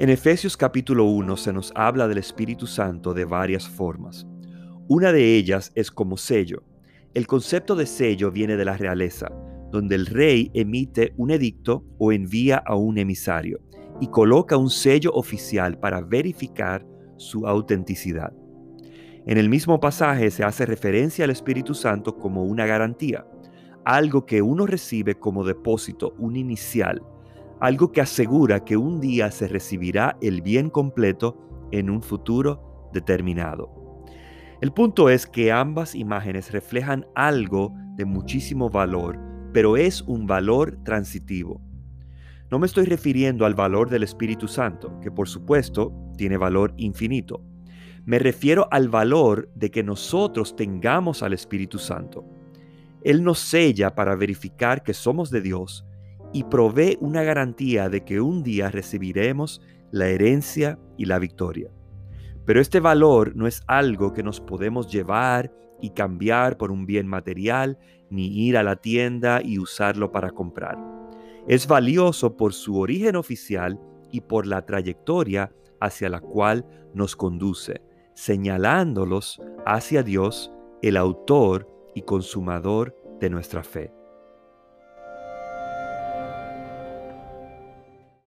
En Efesios capítulo 1 se nos habla del Espíritu Santo de varias formas. Una de ellas es como sello. El concepto de sello viene de la realeza, donde el rey emite un edicto o envía a un emisario y coloca un sello oficial para verificar su autenticidad. En el mismo pasaje se hace referencia al Espíritu Santo como una garantía, algo que uno recibe como depósito, un inicial, algo que asegura que un día se recibirá el bien completo en un futuro determinado. El punto es que ambas imágenes reflejan algo de muchísimo valor, pero es un valor transitivo. No me estoy refiriendo al valor del Espíritu Santo, que por supuesto tiene valor infinito. Me refiero al valor de que nosotros tengamos al Espíritu Santo. Él nos sella para verificar que somos de Dios y provee una garantía de que un día recibiremos la herencia y la victoria. Pero este valor no es algo que nos podemos llevar y cambiar por un bien material, ni ir a la tienda y usarlo para comprar. Es valioso por su origen oficial y por la trayectoria hacia la cual nos conduce, señalándolos hacia Dios, el autor y consumador de nuestra fe.